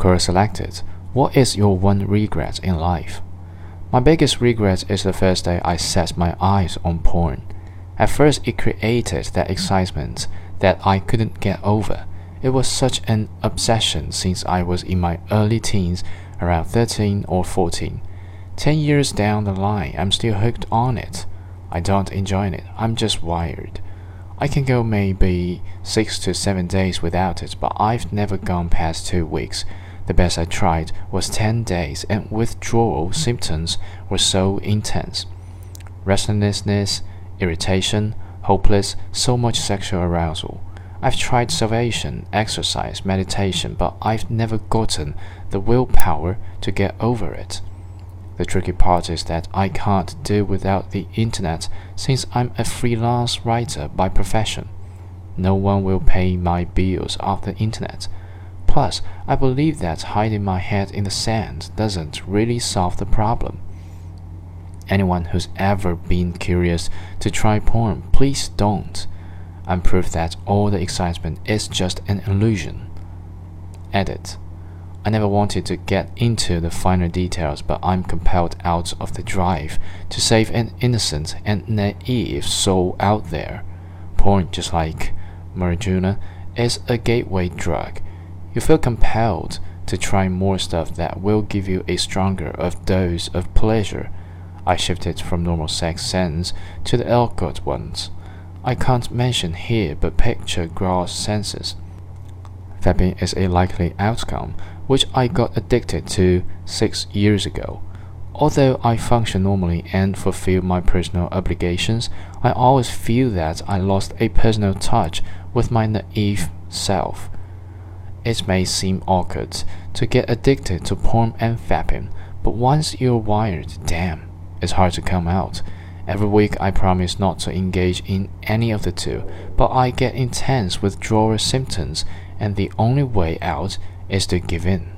Quora selected, What is your one regret in life? My biggest regret is the first day I set my eyes on porn. At first, it created that excitement that I couldn't get over. It was such an obsession since I was in my early teens, around 13 or 14. Ten years down the line, I'm still hooked on it. I don't enjoy it, I'm just wired. I can go maybe six to seven days without it, but I've never gone past two weeks. The best I tried was 10 days, and withdrawal symptoms were so intense. Restlessness, irritation, hopeless, so much sexual arousal. I've tried salvation, exercise, meditation, but I've never gotten the willpower to get over it. The tricky part is that I can't do without the internet since I'm a freelance writer by profession. No one will pay my bills off the internet. Plus, I believe that hiding my head in the sand doesn't really solve the problem. Anyone who's ever been curious to try porn, please don't. I'm proof that all the excitement is just an illusion. Edit. I never wanted to get into the finer details, but I'm compelled out of the drive to save an innocent and naive soul out there. Porn, just like marijuana, is a gateway drug. You feel compelled to try more stuff that will give you a stronger of dose of pleasure. I shifted from normal sex sense to the alcohol ones. I can't mention here, but picture gross senses. Vaping is a likely outcome, which I got addicted to six years ago. Although I function normally and fulfill my personal obligations, I always feel that I lost a personal touch with my naive self. It may seem awkward to get addicted to porn and vaping, but once you're wired, damn, it's hard to come out. Every week I promise not to engage in any of the two, but I get intense withdrawal symptoms and the only way out is to give in.